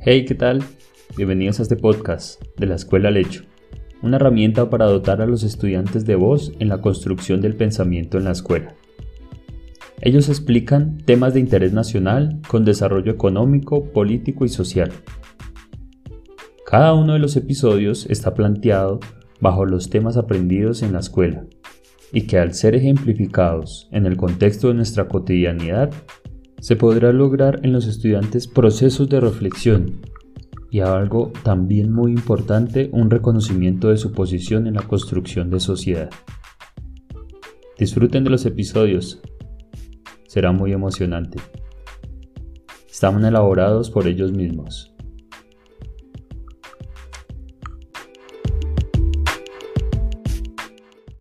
Hey, ¿qué tal? Bienvenidos a este podcast de la Escuela Lecho, una herramienta para dotar a los estudiantes de voz en la construcción del pensamiento en la escuela. Ellos explican temas de interés nacional con desarrollo económico, político y social. Cada uno de los episodios está planteado bajo los temas aprendidos en la escuela y que al ser ejemplificados en el contexto de nuestra cotidianidad se podrá lograr en los estudiantes procesos de reflexión y algo también muy importante, un reconocimiento de su posición en la construcción de sociedad. Disfruten de los episodios, será muy emocionante. Están elaborados por ellos mismos.